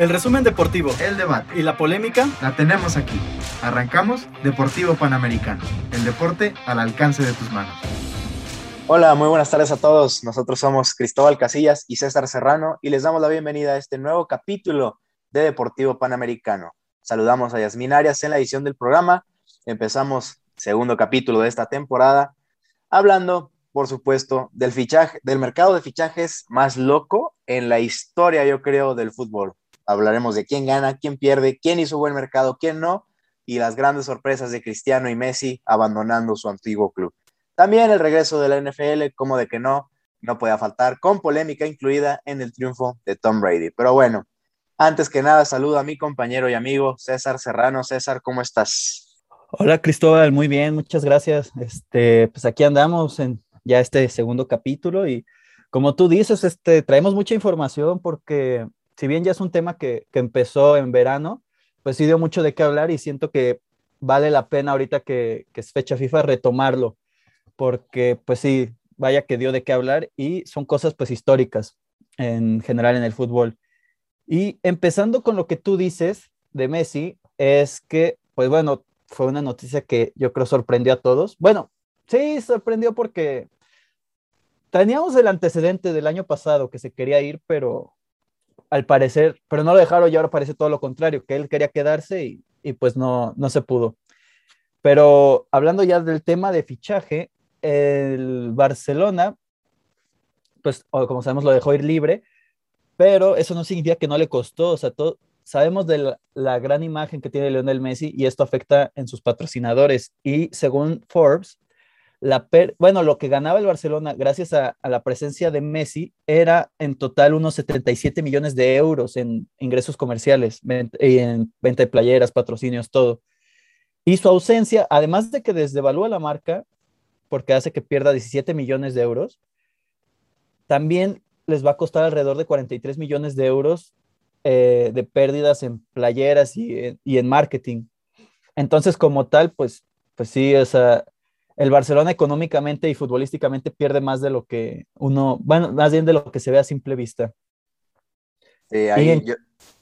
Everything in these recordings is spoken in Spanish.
El resumen deportivo El debate. y la polémica La tenemos aquí. Arrancamos Deportivo Panamericano. El deporte al alcance de tus manos. Hola, muy buenas tardes a todos. Nosotros somos Cristóbal Casillas y César Serrano y les damos la bienvenida a este nuevo capítulo de Deportivo Panamericano. Saludamos a Yasmin Arias en la edición del programa. Empezamos segundo capítulo de esta temporada hablando, por supuesto, del fichaje, del mercado de fichajes más loco en la historia, yo creo, del fútbol. Hablaremos de quién gana, quién pierde, quién hizo buen mercado, quién no, y las grandes sorpresas de Cristiano y Messi abandonando su antiguo club. También el regreso de la NFL, como de que no, no podía faltar, con polémica incluida en el triunfo de Tom Brady. Pero bueno, antes que nada, saludo a mi compañero y amigo César Serrano. César, ¿cómo estás? Hola Cristóbal, muy bien, muchas gracias. Este, pues aquí andamos en ya este segundo capítulo y como tú dices, este, traemos mucha información porque si bien ya es un tema que, que empezó en verano, pues sí dio mucho de qué hablar y siento que vale la pena ahorita que, que es fecha FIFA retomarlo, porque pues sí, vaya que dio de qué hablar y son cosas pues históricas en general en el fútbol. Y empezando con lo que tú dices de Messi, es que, pues bueno, fue una noticia que yo creo sorprendió a todos. Bueno, sí, sorprendió porque teníamos el antecedente del año pasado que se quería ir, pero al parecer, pero no lo dejaron y ahora parece todo lo contrario, que él quería quedarse y, y pues no, no se pudo. Pero hablando ya del tema de fichaje, el Barcelona, pues como sabemos lo dejó ir libre, pero eso no significa que no le costó, o sea, todo, sabemos de la, la, gran imagen que tiene Lionel Messi y esto afecta en sus patrocinadores. Y según Forbes, la per, bueno, lo que ganaba el Barcelona gracias a, la presencia de Messi era en total unos 77 millones de euros en ingresos comerciales, en venta de playeras, patrocinios, todo. Y su ausencia, además de que desdevalúa la marca, porque hace que pierda 17 millones de euros, también les va a costar alrededor de 43 millones de euros eh, de pérdidas en playeras y, y, en marketing. Entonces, como tal, pues, pues sí, o sea, el Barcelona económicamente y futbolísticamente pierde más de lo que uno, bueno, más bien de lo que se ve a simple vista. Sí, ahí en... yo,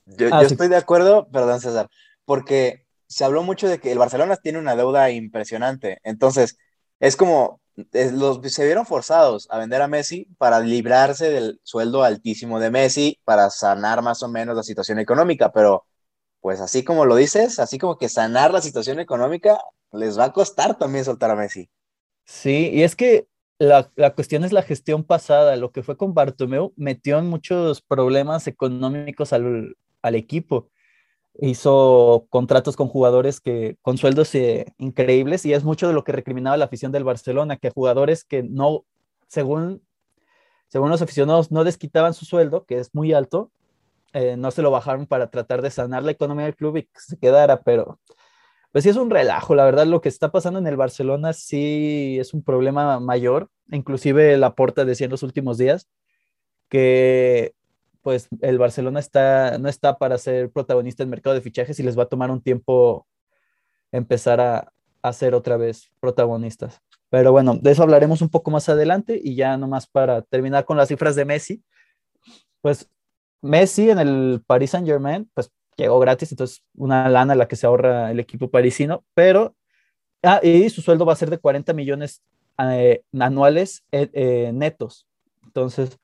yo, ah, yo sí. estoy de acuerdo, perdón César, porque se habló mucho de que el Barcelona tiene una deuda impresionante. Entonces, es como, es, los, se vieron forzados a vender a Messi para librarse del sueldo altísimo de Messi, para sanar más o menos la situación económica, pero pues así como lo dices, así como que sanar la situación económica, les va a costar también soltar a Messi. Sí, y es que la, la cuestión es la gestión pasada, lo que fue con Bartomeu metió en muchos problemas económicos al, al equipo hizo contratos con jugadores que con sueldos eh, increíbles y es mucho de lo que recriminaba la afición del Barcelona, que jugadores que no, según, según los aficionados, no desquitaban su sueldo, que es muy alto, eh, no se lo bajaron para tratar de sanar la economía del club y que se quedara, pero pues sí es un relajo, la verdad lo que está pasando en el Barcelona sí es un problema mayor, inclusive la porta decía en los últimos días que pues el Barcelona está, no está para ser protagonista en mercado de fichajes y les va a tomar un tiempo empezar a, a ser otra vez protagonistas. Pero bueno, de eso hablaremos un poco más adelante y ya nomás para terminar con las cifras de Messi, pues Messi en el Paris Saint Germain, pues llegó gratis, entonces una lana la que se ahorra el equipo parisino, pero, ah, y su sueldo va a ser de 40 millones eh, anuales eh, eh, netos. Entonces,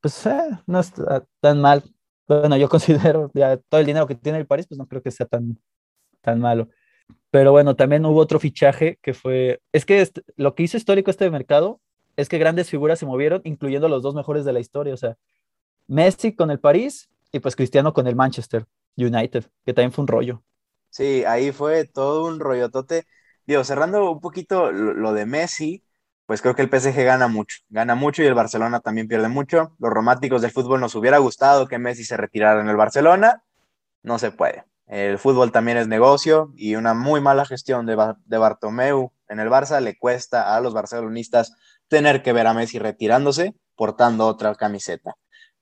pues eh, no está tan mal. Bueno, yo considero ya todo el dinero que tiene el París, pues no creo que sea tan, tan malo. Pero bueno, también hubo otro fichaje que fue, es que este, lo que hizo histórico este mercado es que grandes figuras se movieron, incluyendo los dos mejores de la historia, o sea, Messi con el París y pues Cristiano con el Manchester United, que también fue un rollo. Sí, ahí fue todo un rollotote. Digo, cerrando un poquito lo, de Messi, pues creo que el PSG gana mucho, gana mucho y el Barcelona también pierde mucho. Los románticos del fútbol nos hubiera gustado que Messi se retirara en el Barcelona, no se puede. El fútbol también es negocio y una muy mala gestión de, de Bartomeu en el Barça le cuesta a los barcelonistas tener que ver a Messi retirándose portando otra camiseta.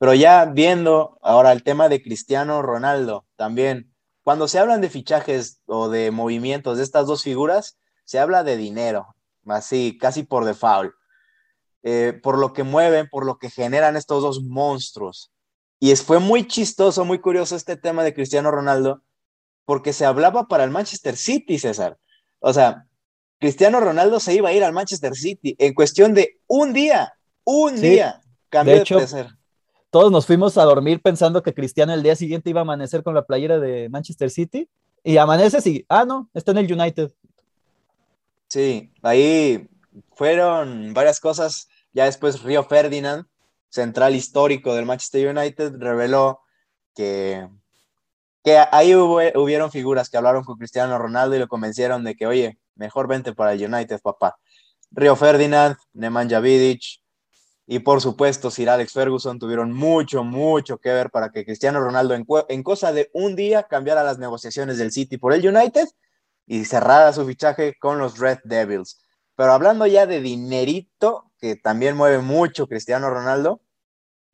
Pero ya viendo ahora el tema de Cristiano Ronaldo, también, cuando se hablan de fichajes o de movimientos de estas dos figuras, se habla de dinero, así, casi por default, eh, por lo que mueven, por lo que generan estos dos monstruos. Y fue muy chistoso, muy curioso este tema de Cristiano Ronaldo, porque se hablaba para el Manchester City, César. O sea, Cristiano Ronaldo se iba a ir al Manchester City en cuestión de un día, un día. Cambió de, hecho, Todos nos fuimos a dormir pensando que Cristiano el día siguiente iba a amanecer con la playera de Manchester City y amanece y, ah, no, está en el United. Sí, ahí fueron varias cosas. Ya después Río Ferdinand, central histórico del Manchester United, reveló que, que ahí hubo, hubieron figuras que hablaron con Cristiano Ronaldo y lo convencieron de que, oye, mejor vente para el United, papá. Río Ferdinand, Nemanja Vidic y por supuesto Sir Alex Ferguson tuvieron mucho, mucho que ver para que Cristiano Ronaldo en, cosa de un día cambiara las negociaciones del City por el United y cerrara su fichaje con los Red Devils. Pero hablando ya de dinerito, que también mueve mucho Cristiano Ronaldo,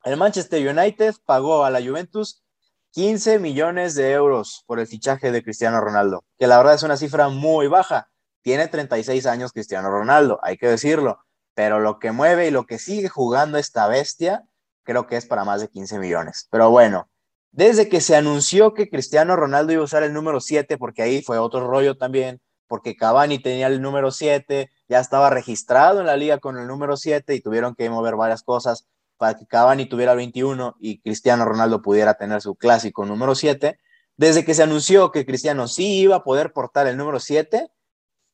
el Manchester United pagó a la Juventus 15 millones de euros por el fichaje de Cristiano Ronaldo, que la verdad es una cifra muy baja. Tiene 36 años Cristiano Ronaldo, hay que decirlo, pero lo que mueve y lo que sigue jugando esta bestia, creo que es para más de 15 millones. Pero bueno, desde que se anunció que Cristiano Ronaldo iba a usar el número 7, porque ahí fue otro rollo también, porque Cavani tenía el número 7, ya estaba registrado en la liga con el número 7 y tuvieron que mover varias cosas para que Cavani tuviera el 21 y Cristiano Ronaldo pudiera tener su clásico número 7. Desde que se anunció que Cristiano sí iba a poder portar el número 7,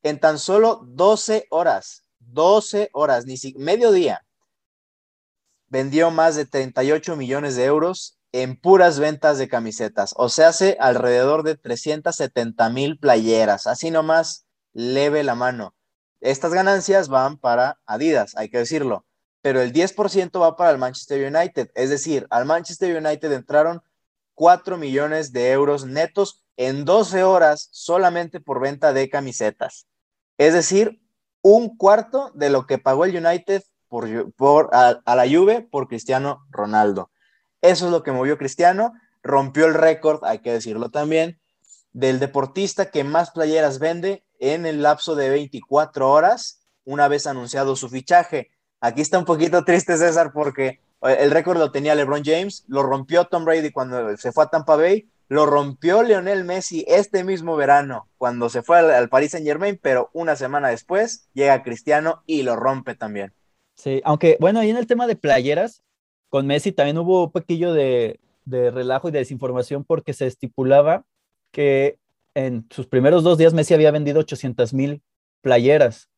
en tan solo 12 horas, 12 horas, ni si, mediodía, vendió más de 38 millones de euros en puras ventas de camisetas, o sea, hace alrededor de 370 mil playeras, así nomás leve la mano. Estas ganancias van para Adidas, hay que decirlo, pero el 10% va para el Manchester United, es decir, al Manchester United entraron 4 millones de euros netos en 12 horas solamente por venta de camisetas. Es decir, un cuarto de lo que pagó el United por, por a, la Juve por Cristiano Ronaldo. Eso es lo que movió Cristiano, rompió el récord, hay que decirlo también, del deportista que más playeras vende en el lapso de 24 horas una vez anunciado su fichaje. Aquí está un poquito triste César porque el récord lo tenía LeBron James, lo rompió Tom Brady cuando se fue a Tampa Bay lo rompió Lionel Messi este mismo verano cuando se fue al, Paris Saint Germain, pero una semana después llega Cristiano y lo rompe también. Sí, aunque bueno, ahí en el tema de playeras, con Messi también hubo un poquillo de, de relajo y de desinformación porque se estipulaba que en sus primeros dos días Messi había vendido 800 mil playeras,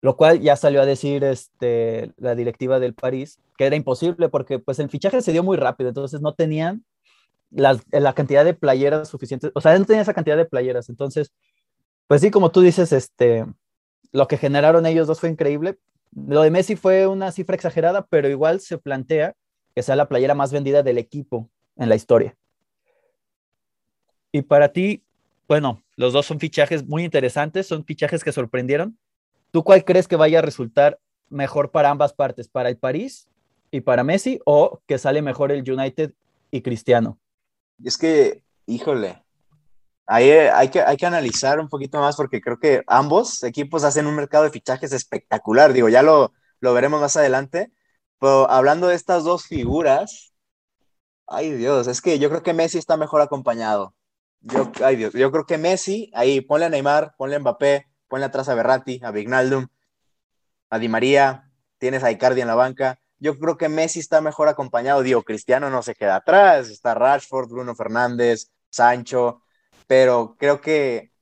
lo cual ya salió a decir este, la directiva del París que era imposible porque pues el fichaje se dio muy rápido, entonces no tenían la, cantidad de playeras suficientes, o sea, no tenía esa cantidad de playeras, entonces, pues sí, como tú dices, este, lo que generaron ellos dos fue increíble. Lo de Messi fue una cifra exagerada, pero igual se plantea que sea la playera más vendida del equipo en la historia. Y para ti, bueno, los dos son fichajes muy interesantes, son fichajes que sorprendieron. ¿Tú cuál crees que vaya a resultar mejor para ambas partes, para el París y para Messi, o que sale mejor el United y Cristiano? Es que, híjole, ahí hay que, hay que analizar un poquito más porque creo que ambos equipos hacen un mercado de fichajes espectacular. Digo, ya lo, lo veremos más adelante. Pero hablando de estas dos figuras, ay Dios, es que yo creo que Messi está mejor acompañado. Yo, ay Dios, yo creo que Messi, ahí ponle a Neymar, ponle a Mbappé, ponle atrás a Berratti, a Vignaldum, a Di María, tienes a Icardi en la banca yo creo que Messi está mejor acompañado. Digo, Cristiano no se queda atrás, está Rashford, Bruno Fernández, Sancho, pero creo que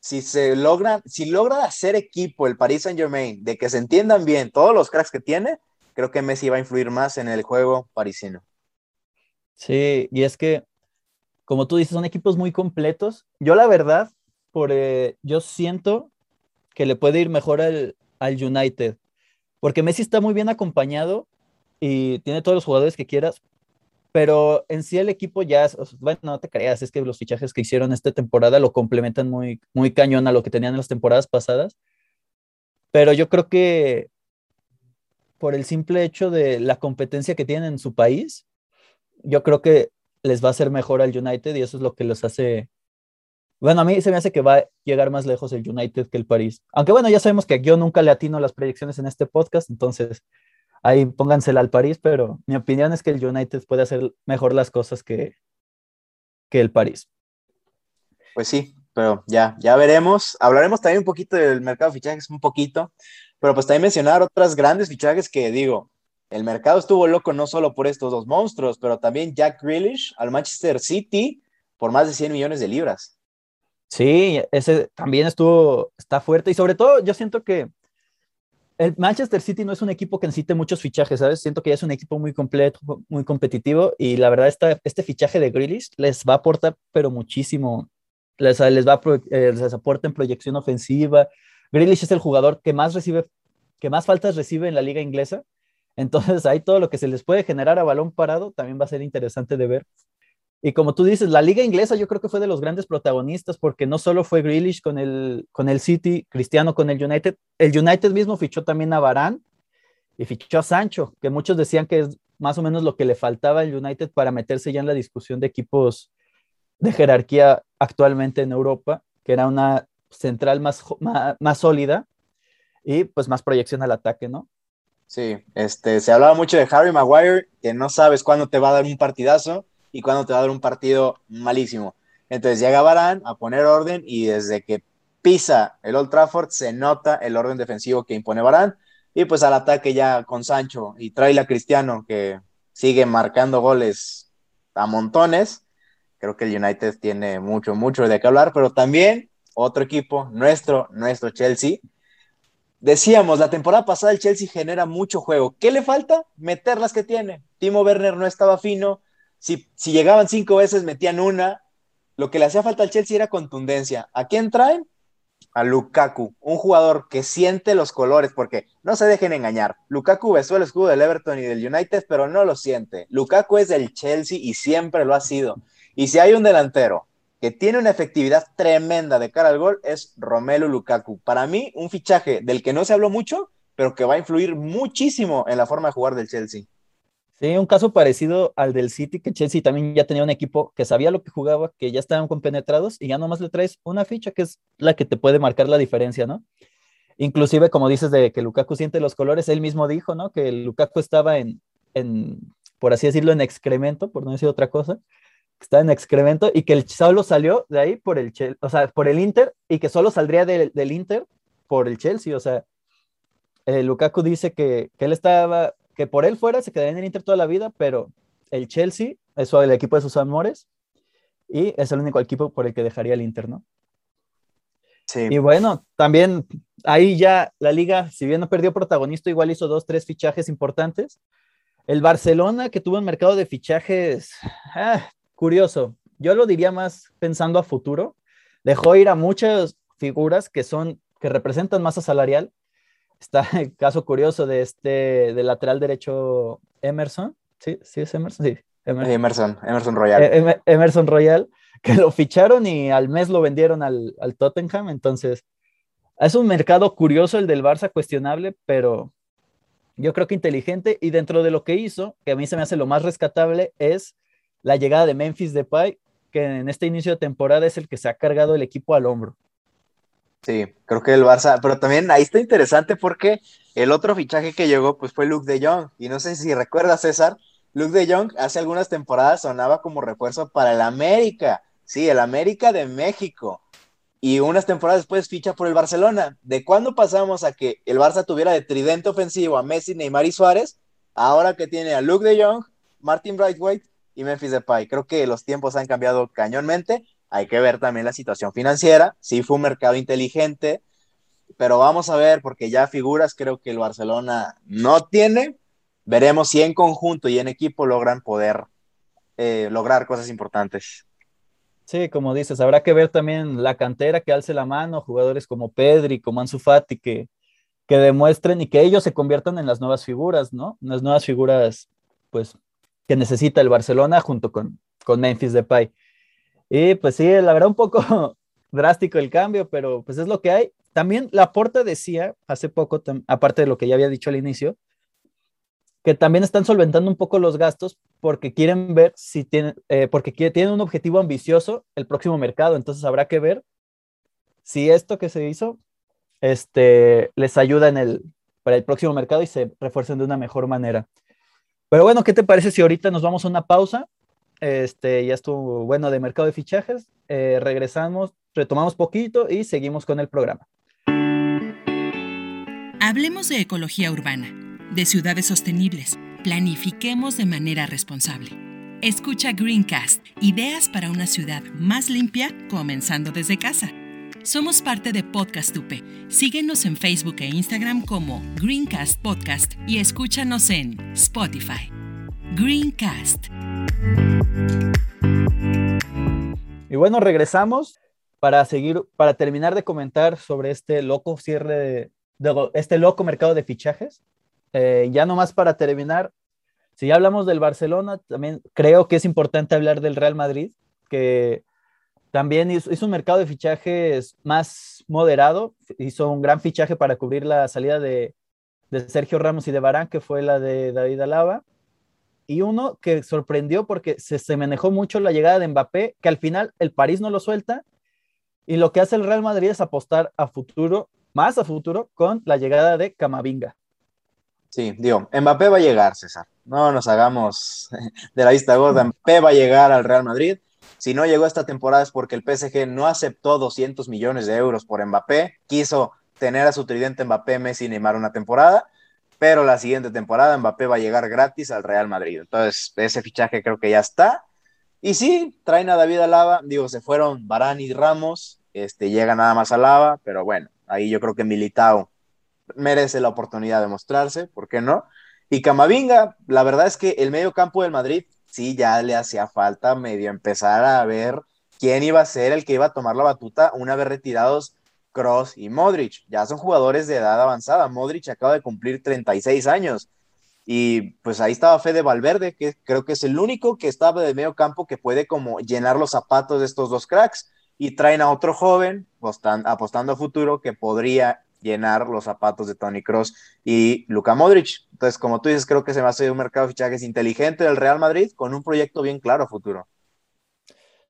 si se logra, si logra hacer equipo el Paris Saint Germain, de que se entiendan bien todos los cracks que tiene, creo que Messi va a influir más en el juego parisino. Sí, y es que, como tú dices, son equipos muy completos. Yo la verdad, por, eh, yo siento que le puede ir mejor al, al United porque Messi está muy bien acompañado y tiene todos los jugadores que quieras, pero en sí el equipo ya, bueno, no te creas, es que los fichajes que hicieron esta temporada lo complementan muy, muy cañón a lo que tenían en las temporadas pasadas. Pero yo creo que por el simple hecho de la competencia que tienen en su país, yo creo que les va a hacer mejor al United y eso es lo que los hace. Bueno, a mí se me hace que va a llegar más lejos el United que el París. Aunque bueno, ya sabemos que yo nunca le atino las predicciones en este podcast, entonces ahí póngansela al París, pero mi opinión es que el United puede hacer mejor las cosas que, que el París. Pues sí, pero ya, ya veremos. Hablaremos también un poquito del mercado de fichajes, un poquito, pero pues también mencionar otras grandes fichajes que digo, el mercado estuvo loco no solo por estos dos monstruos, pero también Jack Grealish al Manchester City por más de 100 millones de libras. Sí, ese también estuvo, está fuerte y sobre todo yo siento que el Manchester City no es un equipo que necesite muchos fichajes, ¿sabes? Siento que ya es un equipo muy completo, muy competitivo y la verdad esta, este fichaje de Grealish les va a aportar pero muchísimo, les, les va a, eh, les aporta en proyección ofensiva. Grealish es el jugador que más recibe, que más faltas recibe en la liga inglesa, entonces ahí todo lo que se les puede generar a balón parado también va a ser interesante de ver. Y como tú dices, la liga inglesa yo creo que fue de los grandes protagonistas porque no solo fue Grealish con el, con el City, Cristiano con el United, el United mismo fichó también a Varane y fichó a Sancho, que muchos decían que es más o menos lo que le faltaba al United para meterse ya en la discusión de equipos de jerarquía actualmente en Europa, que era una central más, más, más sólida y pues más proyección al ataque, ¿no? Sí, este, se hablaba mucho de Harry Maguire, que no sabes cuándo te va a dar un partidazo y cuando te va a dar un partido malísimo. Entonces llega Barán a poner orden y desde que pisa el Old Trafford se nota el orden defensivo que impone Barán y pues al ataque ya con Sancho y trae a Cristiano que sigue marcando goles a montones. Creo que el United tiene mucho, mucho de qué hablar, pero también otro equipo, nuestro, nuestro Chelsea. Decíamos, la temporada pasada el Chelsea genera mucho juego. ¿Qué le falta? Meter las que tiene. Timo Werner no estaba fino, si, llegaban cinco veces, metían una. Lo que le hacía falta al Chelsea era contundencia. ¿A quién traen? A Lukaku, un jugador que siente los colores, porque no se dejen engañar. Lukaku besó el escudo del Everton y del United, pero no lo siente. Lukaku es del Chelsea y siempre lo ha sido. Y si hay un delantero que tiene una efectividad tremenda de cara al gol, es Romelu Lukaku. Para mí, un fichaje del que no se habló mucho, pero que va a influir muchísimo en la forma de jugar del Chelsea. Sí, un caso parecido al del City, que Chelsea también ya tenía un equipo que sabía lo que jugaba, que ya estaban compenetrados y ya nomás le traes una ficha que es la que te puede marcar la diferencia, ¿no? Inclusive, como dices de que Lukaku siente los colores, él mismo dijo, ¿no? Que Lukaku estaba en, en por así decirlo, en excremento, por no decir otra cosa, que estaba en excremento y que el solo salió de ahí por el, o sea, por el Inter y que solo saldría del Inter por el Chelsea, o sea, eh, Lukaku dice que él estaba que por él fuera se quedaría en el Inter toda la vida, pero el Chelsea es el equipo de sus amores y es el único equipo por el que dejaría el Inter, ¿no? Sí. Y bueno, también ahí ya la liga, si bien no perdió protagonista, igual hizo dos, tres fichajes importantes. El Barcelona, que tuvo un mercado de fichajes ah, curioso, yo lo diría más pensando a futuro, dejó ir a muchas figuras que son, que representan masa salarial, está el caso curioso de este, del lateral derecho Emerson. Sí, sí es Emerson. Sí, Emerson. Emerson, Royal. E, Emerson Royal, que lo ficharon y al mes lo vendieron al, al Tottenham. Entonces, es un mercado curioso el del Barça, cuestionable, pero yo creo que inteligente. Y dentro de lo que hizo, que a mí se me hace lo más rescatable, es la llegada de Memphis Depay, que en este inicio de temporada es el que se ha cargado el equipo al hombro. Sí, creo que el Barça, pero también ahí está interesante porque el otro fichaje que llegó pues fue Luke de Jong y no sé si recuerdas César, Luke de Jong hace algunas temporadas sonaba como refuerzo para el América, sí, el América de México y unas temporadas después ficha por el Barcelona. ¿De cuándo pasamos a que el Barça tuviera de tridente ofensivo a Messi, Neymar y Suárez? Ahora que tiene a Luke de Jong, Martin Brightwhite y Memphis Depay. Creo que los tiempos han cambiado cañonmente hay que ver también la situación financiera. Sí fue un mercado inteligente, pero vamos a ver, porque ya figuras creo que el Barcelona no tiene. Veremos si en conjunto y en equipo logran poder eh, lograr cosas importantes. Sí, como dices, habrá que ver también la cantera que alce la mano, jugadores como Pedri, como Ansu Fati, que, que demuestren y que ellos se conviertan en las nuevas figuras, ¿no? Las nuevas figuras, pues, que necesita el Barcelona junto con, con Memphis Depay. Y pues sí, la verdad un poco drástico el cambio, pero pues es lo que hay. También la Porta decía hace poco, aparte de lo que ya había dicho al inicio, que también están solventando un poco los gastos porque quieren ver si tienen, eh, porque tienen un objetivo ambicioso el próximo mercado. Entonces habrá que ver si esto que se hizo este, les ayuda en el, para el próximo mercado y se refuercen de una mejor manera. Pero bueno, ¿qué te parece si ahorita nos vamos a una pausa? Este, ya estuvo bueno de mercado de fichajes. Eh, regresamos, retomamos poquito y seguimos con el programa. Hablemos de ecología urbana, de ciudades sostenibles. Planifiquemos de manera responsable. Escucha Greencast, ideas para una ciudad más limpia, comenzando desde casa. Somos parte de Podcast UP. Síguenos en Facebook e Instagram como Greencast Podcast y escúchanos en Spotify. Greencast. Y bueno, regresamos para seguir, para terminar de comentar sobre este loco cierre de, este loco mercado de fichajes. Eh, ya nomás para terminar, si ya hablamos del Barcelona, también creo que es importante hablar del Real Madrid, que también hizo, un mercado de fichajes más moderado, hizo un gran fichaje para cubrir la salida de, Sergio Ramos y de Barán, que fue la de David Alaba, y uno que sorprendió porque se, se manejó mucho la llegada de Mbappé, que al final el París no lo suelta, y lo que hace el Real Madrid es apostar a futuro, más a futuro, con la llegada de Camavinga. Sí, digo, Mbappé va a llegar, César. No nos hagamos de la vista gorda. Mbappé va a llegar al Real Madrid si no llegó esta temporada es porque el PSG no aceptó 200 millones de euros por Mbappé, quiso tener a su tridente Mbappé, Messi y Neymar una temporada, pero la siguiente temporada Mbappé va a llegar gratis al Real Madrid. Entonces, ese fichaje creo que ya está. Y sí, traen a David Alaba, digo, se fueron Barán y Ramos, este, llega nada más Alaba, pero bueno, ahí yo creo que Militao merece la oportunidad de mostrarse, ¿por qué no? Y Camavinga, la verdad es que el medio campo del Madrid sí ya le hacía falta medio empezar a ver quién iba a ser el que iba a tomar la batuta una vez retirados Cross y Modric. Ya son jugadores de edad avanzada. Modric acaba de cumplir 36 años. Y pues ahí estaba Fede Valverde, que creo que es el único que estaba de medio campo que puede como llenar los zapatos de estos dos cracks. Y traen a otro joven, apostando a futuro, que podría llenar los zapatos de Tony Cross y Luka Modric. Entonces, como tú dices, creo que se va a hacer un mercado de fichajes inteligente del Real Madrid con un proyecto bien claro a futuro.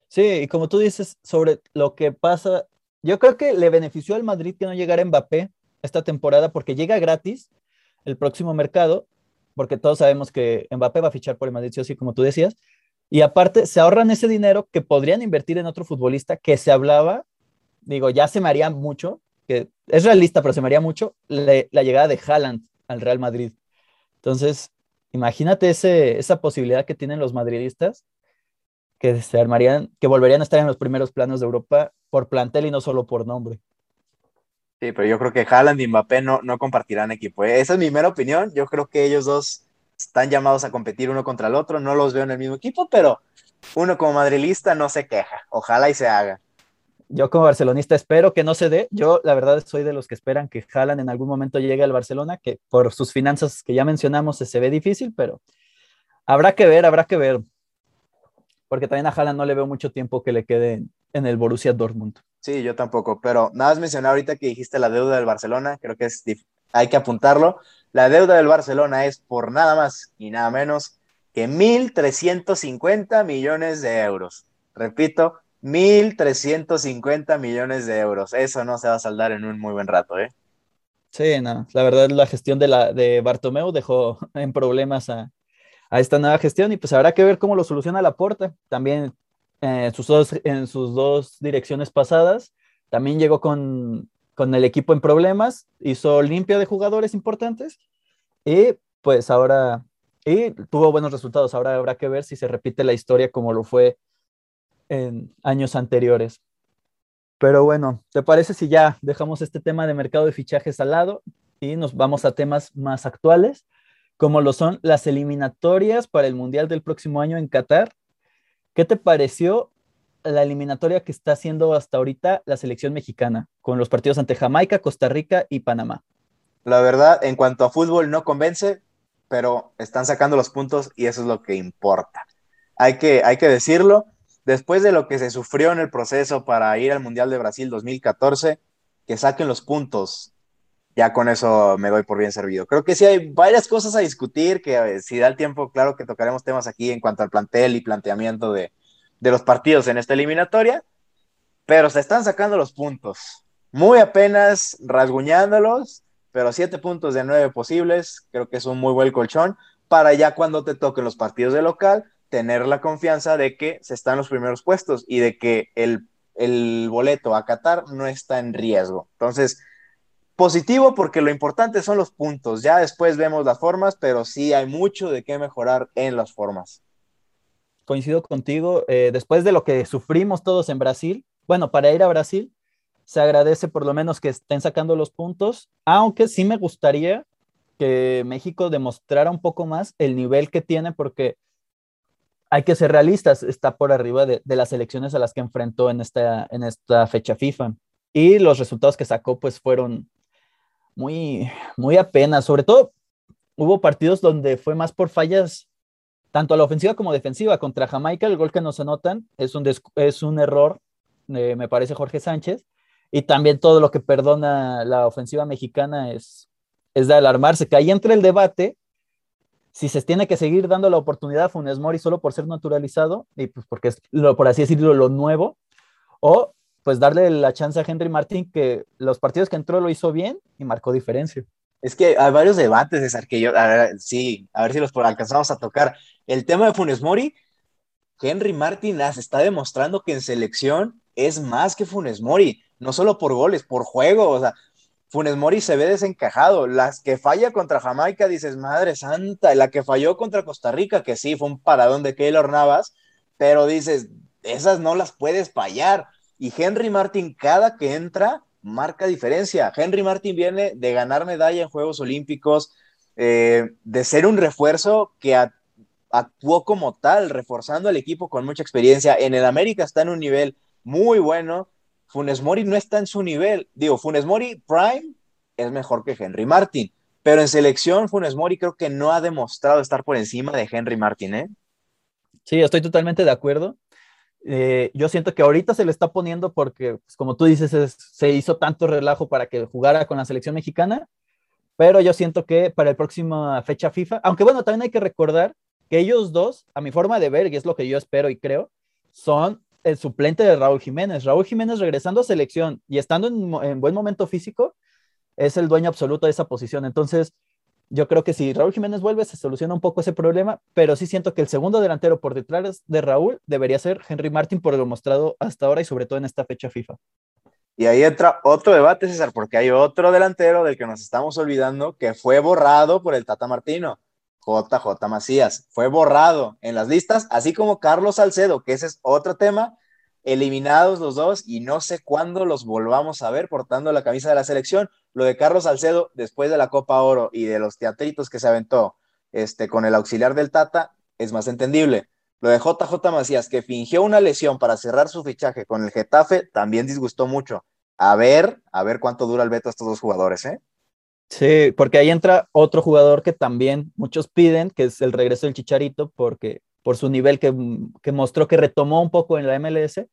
Sí, y como tú dices sobre lo que pasa, yo creo que le benefició al Madrid que no llegara Mbappé esta temporada porque llega gratis el próximo mercado, porque todos sabemos que Mbappé va a fichar por el Madrid, sí o sí, como tú decías, y aparte se ahorran ese dinero que podrían invertir en otro futbolista que se hablaba, digo, ya se me haría mucho, es realista, pero se me haría mucho la llegada de Haaland al Real Madrid. Entonces, imagínate ese, esa posibilidad que tienen los madridistas, que se armarían, que volverían a estar en los primeros planos de Europa por plantel y no solo por nombre. Sí, pero yo creo que Haaland y Mbappé no, no compartirán equipo. ¿eh? Esa es mi mera opinión. Yo creo que ellos dos están llamados a competir uno contra el otro. No los veo en el mismo equipo, pero uno como madrilista no se queja. Ojalá y se haga yo como barcelonista espero que no se dé. Yo la verdad soy de los que esperan que Haaland en algún momento llegue al Barcelona, que por sus finanzas que ya mencionamos se ve difícil, pero habrá que ver, habrá que ver. Porque también a Haaland no le veo mucho tiempo que le quede en, el Borussia Dortmund. Sí, yo tampoco, pero nada más mencionar ahorita que dijiste la deuda del Barcelona, creo que es hay que apuntarlo. La deuda del Barcelona es por nada más y nada menos que 1.350 millones de euros. Repito, 1.350 millones de euros. Eso no se va a saldar en un muy buen rato, ¿eh? Sí, no. La verdad, la gestión de, la, de Bartomeu dejó en problemas a, esta nueva gestión y pues habrá que ver cómo lo soluciona la puerta. También eh, sus dos, en sus dos direcciones pasadas, también llegó con, con el equipo en problemas, hizo limpia de jugadores importantes y pues ahora, y tuvo buenos resultados. Ahora habrá que ver si se repite la historia como lo fue en años anteriores. Pero bueno, ¿te parece si ya dejamos este tema de mercado de fichajes al lado y nos vamos a temas más actuales, como lo son las eliminatorias para el Mundial del próximo año en Qatar? ¿Qué te pareció la eliminatoria que está haciendo hasta ahorita la selección mexicana, con los partidos ante Jamaica, Costa Rica y Panamá? La verdad, en cuanto a fútbol no convence, pero están sacando los puntos y eso es lo que importa. Hay que, hay que decirlo, después de lo que se sufrió en el proceso para ir al Mundial de Brasil 2014, que saquen los puntos, ya con eso me doy por bien servido. Creo que sí hay varias cosas a discutir, que si da el tiempo, claro que tocaremos temas aquí en cuanto al plantel y planteamiento de, de los partidos en esta eliminatoria, pero se están sacando los puntos, muy apenas rasguñándolos, pero siete puntos de nueve posibles, creo que es un muy buen colchón para ya cuando te toquen los partidos de local, tener la confianza de que se están los primeros puestos y de que el, el boleto a Qatar no está en riesgo. Entonces, positivo porque lo importante son los puntos. Ya después vemos las formas, pero sí hay mucho de qué mejorar en las formas. Coincido contigo. Eh, después de lo que sufrimos todos en Brasil, bueno, para ir a Brasil, se agradece por lo menos que estén sacando los puntos, aunque sí me gustaría que México demostrara un poco más el nivel que tiene, porque hay que ser realistas, está por arriba de, las elecciones a las que enfrentó en esta, en esta fecha FIFA. Y los resultados que sacó, pues fueron muy, muy apenas. Sobre todo, hubo partidos donde fue más por fallas, tanto a la ofensiva como defensiva. Contra Jamaica, el gol que nos anotan es un, es un error me parece Jorge Sánchez, y también todo lo que perdona la ofensiva mexicana es, es de alarmarse, que ahí entra el debate si se tiene que seguir dando la oportunidad a Funes Mori solo por ser naturalizado, y pues porque es, lo, por así decirlo, lo nuevo, o pues darle la chance a Henry Martín que los partidos que entró lo hizo bien y marcó diferencia. Es que hay varios debates, César, que yo, sí, a ver si los alcanzamos a tocar. El tema de Funes Mori, Henry Martín está demostrando que en selección es más que Funes Mori, no solo por goles, por juego, o sea, Funes Mori se ve desencajado. Las que falla contra Jamaica, dices, madre santa, la que falló contra Costa Rica, que sí, fue un paradón de Keylor Navas, pero dices, esas no las puedes fallar. Y Henry Martin, cada que entra, marca diferencia. Henry Martin viene de ganar medalla en Juegos Olímpicos, eh, de ser un refuerzo que actuó como tal, reforzando al equipo con mucha experiencia. En el América está en un nivel muy bueno. Funes Mori no está en su nivel. Digo, Funes Mori Prime es mejor que Henry Martin, pero en selección Funes Mori creo que no ha demostrado estar por encima de Henry Martin, ¿eh? Sí, estoy totalmente de acuerdo. Eh, yo siento que ahorita se le está poniendo porque, pues, como tú dices, se hizo tanto relajo para que jugara con la selección mexicana, pero yo siento que para el próximo fecha FIFA, aunque bueno, también hay que recordar que ellos dos, a mi forma de ver, y es lo que yo espero y creo, son el suplente de Raúl Jiménez. Raúl Jiménez regresando a selección y estando en, buen momento físico, es el dueño absoluto de esa posición. Entonces, yo creo que si Raúl Jiménez vuelve, se soluciona un poco ese problema, pero sí siento que el segundo delantero por detrás de Raúl debería ser Henry Martin por lo mostrado hasta ahora y sobre todo en esta fecha FIFA. Y ahí entra otro debate, César, porque hay otro delantero del que nos estamos olvidando que fue borrado por el Tata Martino. JJ Macías. Fue borrado en las listas, así como Carlos Salcedo, que ese es otro tema. Eliminados los dos y no sé cuándo los volvamos a ver portando la camisa de la selección. Lo de Carlos Salcedo, después de la Copa Oro y de los teatritos que se aventó este, con el auxiliar del Tata, es más entendible. Lo de JJ Macías, que fingió una lesión para cerrar su fichaje con el Getafe, también disgustó mucho. A ver, a ver cuánto dura el veto a estos dos jugadores, ¿eh? Sí, porque ahí entra otro jugador que también muchos piden, que es el regreso del Chicharito, porque por su nivel que, mostró que retomó un poco en la MLS.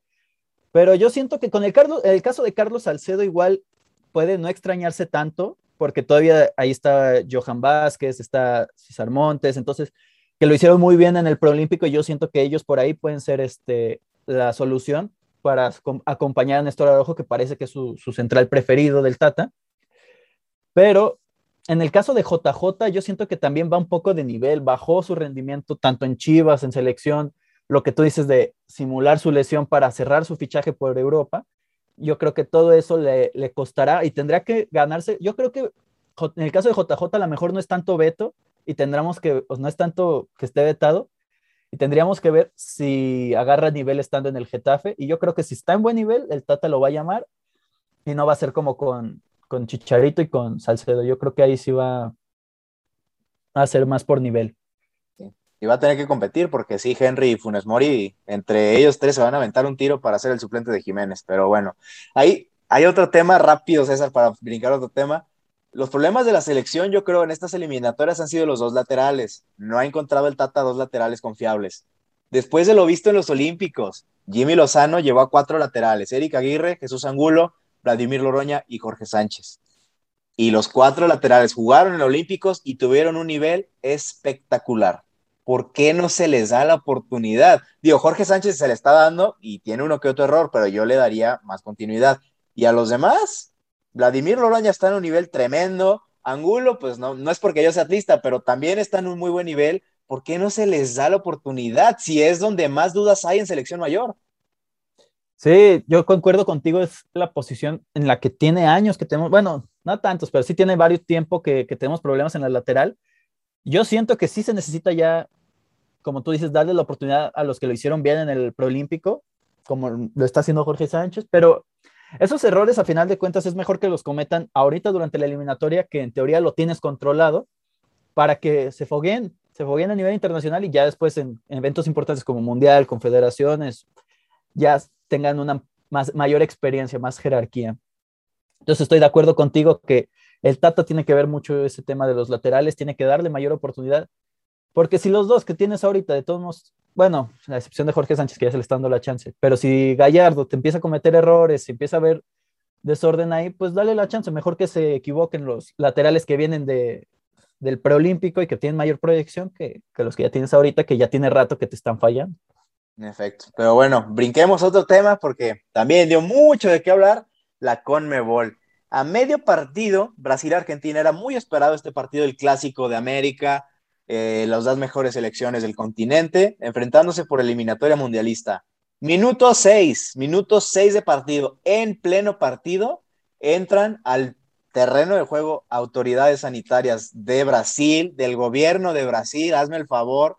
Pero yo siento que con el, Carlos, el caso de Carlos Salcedo igual puede no extrañarse tanto, porque todavía ahí está Johan Vázquez, está César Montes, entonces que lo hicieron muy bien en el Proolímpico y yo siento que ellos por ahí pueden ser este, la solución para acompañar a Néstor Araujo, que parece que es su, su central preferido del Tata. Pero en el caso de JJ, yo siento que también va un poco de nivel, bajó su rendimiento tanto en Chivas, en selección, lo que tú dices de simular su lesión para cerrar su fichaje por Europa. Yo creo que todo eso le, costará y tendrá que ganarse. Yo creo que en el caso de JJ, a lo mejor no es tanto veto y tendremos que, pues no es tanto que esté vetado, y tendríamos que ver si agarra nivel estando en el Getafe. Y yo creo que si está en buen nivel, el Tata lo va a llamar y no va a ser como con, con Chicharito y con Salcedo. Yo creo que ahí sí va a ser más por nivel. Y va a tener que competir porque sí, Henry y Funes Mori, entre ellos tres se van a aventar un tiro para ser el suplente de Jiménez. Pero bueno, ahí hay otro tema rápido, César, para brincar otro tema. Los problemas de la selección, yo creo, en estas eliminatorias han sido los dos laterales. No ha encontrado el Tata dos laterales confiables. Después de lo visto en los Olímpicos, Jimmy Lozano llevó a cuatro laterales: Eric Aguirre, Jesús Angulo, Vladimir Loroña y Jorge Sánchez. Y los cuatro laterales jugaron en Olímpicos y tuvieron un nivel espectacular. ¿Por qué no se les da la oportunidad? Digo, Jorge Sánchez se le está dando y tiene uno que otro error, pero yo le daría más continuidad. Y a los demás, Vladimir Loroña está en un nivel tremendo. Angulo, pues no, no es porque yo sea atlista, pero también está en un muy buen nivel. ¿Por qué no se les da la oportunidad si es donde más dudas hay en selección mayor? Sí, yo concuerdo contigo, es la posición en la que tiene años que tenemos, bueno, no tantos, pero sí tiene varios tiempos que, que tenemos problemas en la lateral. Yo siento que sí se necesita ya, como tú dices, darle la oportunidad a los que lo hicieron bien en el Proolímpico, como lo está haciendo Jorge Sánchez, pero esos errores, a final de cuentas, es mejor que los cometan ahorita durante la eliminatoria, que en teoría lo tienes controlado, para que se fogueen, se fogueen a nivel internacional y ya después en, eventos importantes como Mundial, Confederaciones, ya tengan una más, mayor experiencia, más jerarquía. Entonces estoy de acuerdo contigo que el Tata tiene que ver mucho ese tema de los laterales, tiene que darle mayor oportunidad, porque si los dos que tienes ahorita, de todos modos, bueno, la excepción de Jorge Sánchez, que ya se le está dando la chance, pero si Gallardo te empieza a cometer errores, si empieza a haber desorden ahí, pues dale la chance, mejor que se equivoquen los laterales que vienen de, del preolímpico y que tienen mayor proyección que, que los que ya tienes ahorita, que ya tiene rato que te están fallando. En efecto, pero bueno, brinquemos otro tema porque también dio mucho de qué hablar la Conmebol. A medio partido, Brasil-Argentina era muy esperado este partido, el clásico de América, eh, las dos mejores selecciones del continente, enfrentándose por eliminatoria mundialista. Minuto 6, minuto 6 de partido, en pleno partido, entran al terreno de juego autoridades sanitarias de Brasil, del gobierno de Brasil, hazme el favor,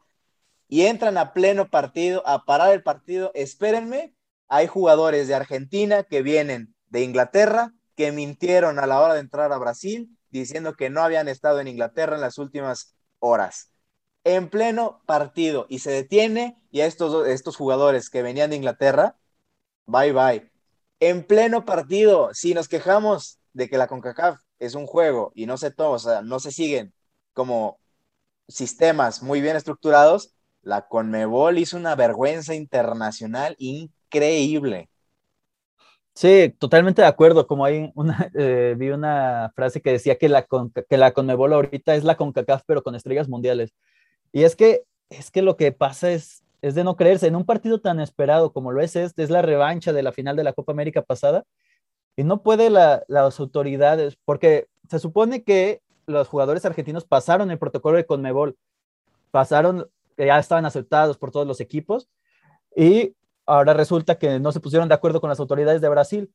y entran a pleno partido, a parar el partido. Espérenme, hay jugadores de Argentina que vienen de Inglaterra, que mintieron a la hora de entrar a Brasil, diciendo que no habían estado en Inglaterra en las últimas horas. En pleno partido y se detiene y a estos, estos jugadores que venían de Inglaterra, bye bye. En pleno partido, si nos quejamos de que la CONCACAF es un juego y no se toma, o sea, no se siguen como sistemas muy bien estructurados, la CONMEBOL hizo una vergüenza internacional increíble. Sí, totalmente de acuerdo. Como hay una, eh, vi una frase que decía que la, que la Conmebol ahorita es la CONCACAF, pero con estrellas mundiales. Y es que, es que lo que pasa es, es de no creerse. En un partido tan esperado como lo es este, es la revancha de la final de la Copa América pasada. Y no puede la, las autoridades, porque se supone que los jugadores argentinos pasaron el protocolo de Conmebol, pasaron, ya estaban aceptados por todos los equipos. Y ahora resulta que no se pusieron de acuerdo con las autoridades de Brasil.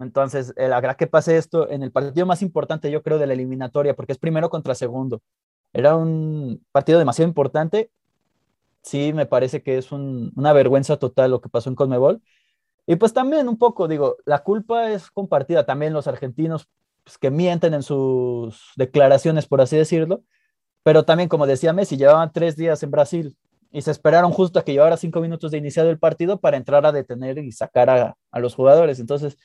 Entonces, eh, la que pase esto en el partido más importante, yo creo, de la eliminatoria, porque es primero contra segundo. Era un partido demasiado importante. Sí, me parece que es una vergüenza total lo que pasó en Conmebol. Y pues también un poco, digo, la culpa es compartida. También los argentinos pues, que mienten en sus declaraciones, por así decirlo. Pero también, como decía Messi, llevaban tres días en Brasil y se esperaron justo a que llevara cinco minutos de iniciado el partido para entrar a detener y sacar a, los jugadores. Entonces,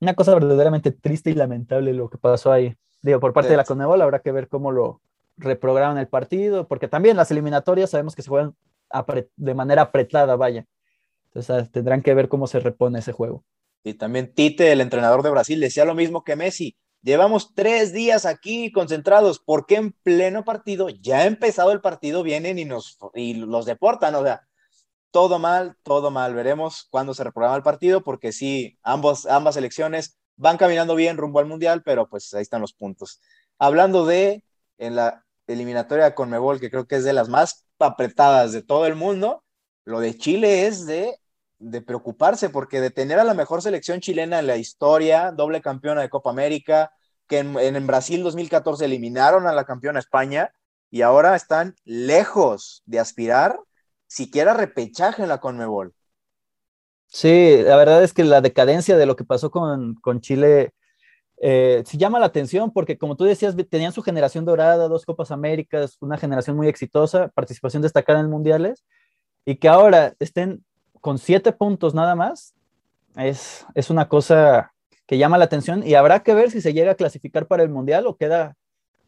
una cosa verdaderamente triste y lamentable lo que pasó ahí. Digo, por parte de la Conebol habrá que ver cómo lo reprograman el partido, porque también las eliminatorias sabemos que se juegan de manera apretada, vaya. Entonces tendrán que ver cómo se repone ese juego. Y también Tite, el entrenador de Brasil, decía lo mismo que Messi. Llevamos tres días aquí concentrados. porque en pleno partido, ya ha empezado el partido, vienen y nos y los deportan? O sea, todo mal, todo mal. Veremos cuándo se reprograma el partido, porque sí, ambos, ambas elecciones van caminando bien rumbo al Mundial, pero pues ahí están los puntos. Hablando de en la eliminatoria con Mebol, que creo que es de las más apretadas de todo el mundo, lo de Chile es de de preocuparse, porque de tener a la mejor selección chilena en la historia, doble campeona de Copa América, que en, en, Brasil 2014 eliminaron a la campeona España y ahora están lejos de aspirar siquiera repechaje en la Conmebol. Sí, la verdad es que la decadencia de lo que pasó con, con Chile eh, sí llama la atención porque como tú decías, tenían su generación dorada, dos Copas Américas, una generación muy exitosa, participación destacada en mundiales, y que ahora estén con siete puntos nada más, es, es una cosa que llama la atención y habrá que ver si se llega a clasificar para el Mundial o queda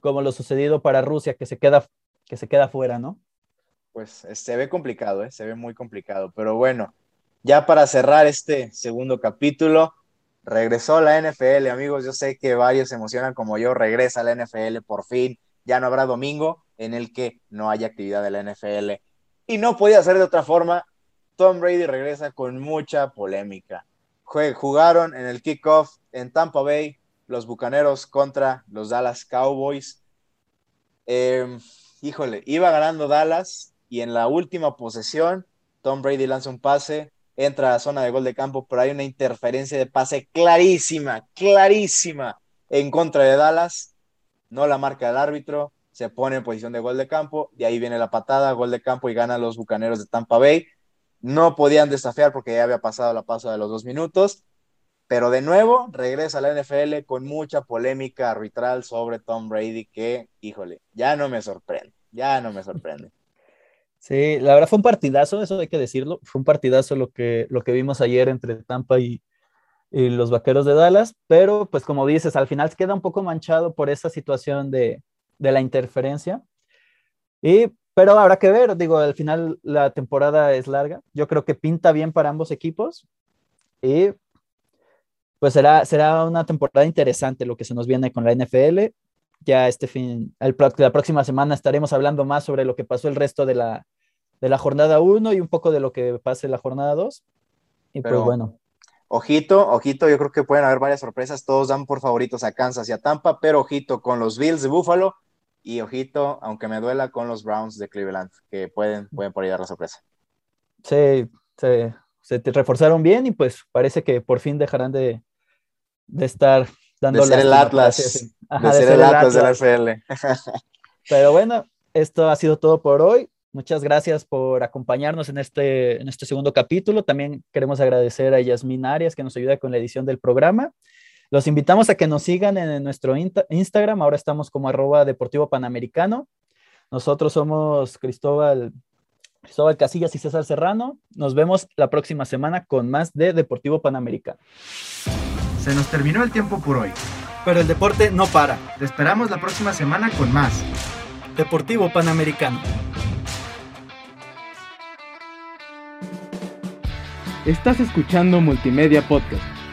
como lo sucedido para Rusia, que se queda, que se queda fuera, ¿no? Pues se ve complicado, ¿eh? se ve muy complicado, pero bueno, ya para cerrar este segundo capítulo, regresó la NFL, amigos, yo sé que varios se emocionan como yo, regresa la NFL por fin, ya no habrá domingo en el que no haya actividad de la NFL y no podía ser de otra forma, Tom Brady regresa con mucha polémica. Jugaron en el kickoff en Tampa Bay los Bucaneros contra los Dallas Cowboys. Em, híjole, iba ganando Dallas y en la última posesión Tom Brady lanza un pase, entra a zona de gol de campo, pero hay una interferencia de pase clarísima, clarísima en contra de Dallas. No la marca el árbitro, se pone en posición de gol de campo, de ahí viene la patada, gol de campo y gana los Bucaneros de Tampa Bay. No podían desafiar porque ya había pasado la paso de los dos minutos, pero de nuevo regresa a la NFL con mucha polémica arbitral sobre Tom Brady que, híjole, ya no me sorprende, ya no me sorprende. Sí, la verdad fue un partidazo, eso hay que decirlo, fue un partidazo lo que, lo que vimos ayer entre Tampa y, y los Vaqueros de Dallas, pero pues como dices, al final queda un poco manchado por esa situación de, de la interferencia. Y pero habrá que ver, digo, al final la temporada es larga. Yo creo que pinta bien para ambos equipos. Y pues será, será una temporada interesante lo que se nos viene con la NFL. Ya este fin, el, la próxima semana estaremos hablando más sobre lo que pasó el resto de la, de la jornada 1 y un poco de lo que pase la jornada 2. Y pues bueno. Ojito, ojito, yo creo que pueden haber varias sorpresas. Todos dan por favoritos a Kansas y a Tampa, pero ojito con los Bills de Buffalo y ojito, aunque me duela con los Browns de Cleveland, que pueden, pueden por ahí dar la sorpresa. Sí, se, se te reforzaron bien y pues parece que por fin dejarán de, de estar dando de ser el Atlas, de, ser el Atlas de la FL. Pero bueno, esto ha sido todo por hoy. Muchas gracias por acompañarnos en este, en este segundo capítulo. También queremos agradecer a Yasmin Arias que nos ayuda con la edición del programa. Los invitamos a que nos sigan en nuestro Instagram. Ahora estamos como arroba deportivo panamericano. Nosotros somos Cristóbal, Cristóbal Casillas y César Serrano. Nos vemos la próxima semana con más de Deportivo Panamericano. Se nos terminó el tiempo por hoy. Pero el deporte no para. Te esperamos la próxima semana con más. Deportivo Panamericano. Estás escuchando Multimedia Podcast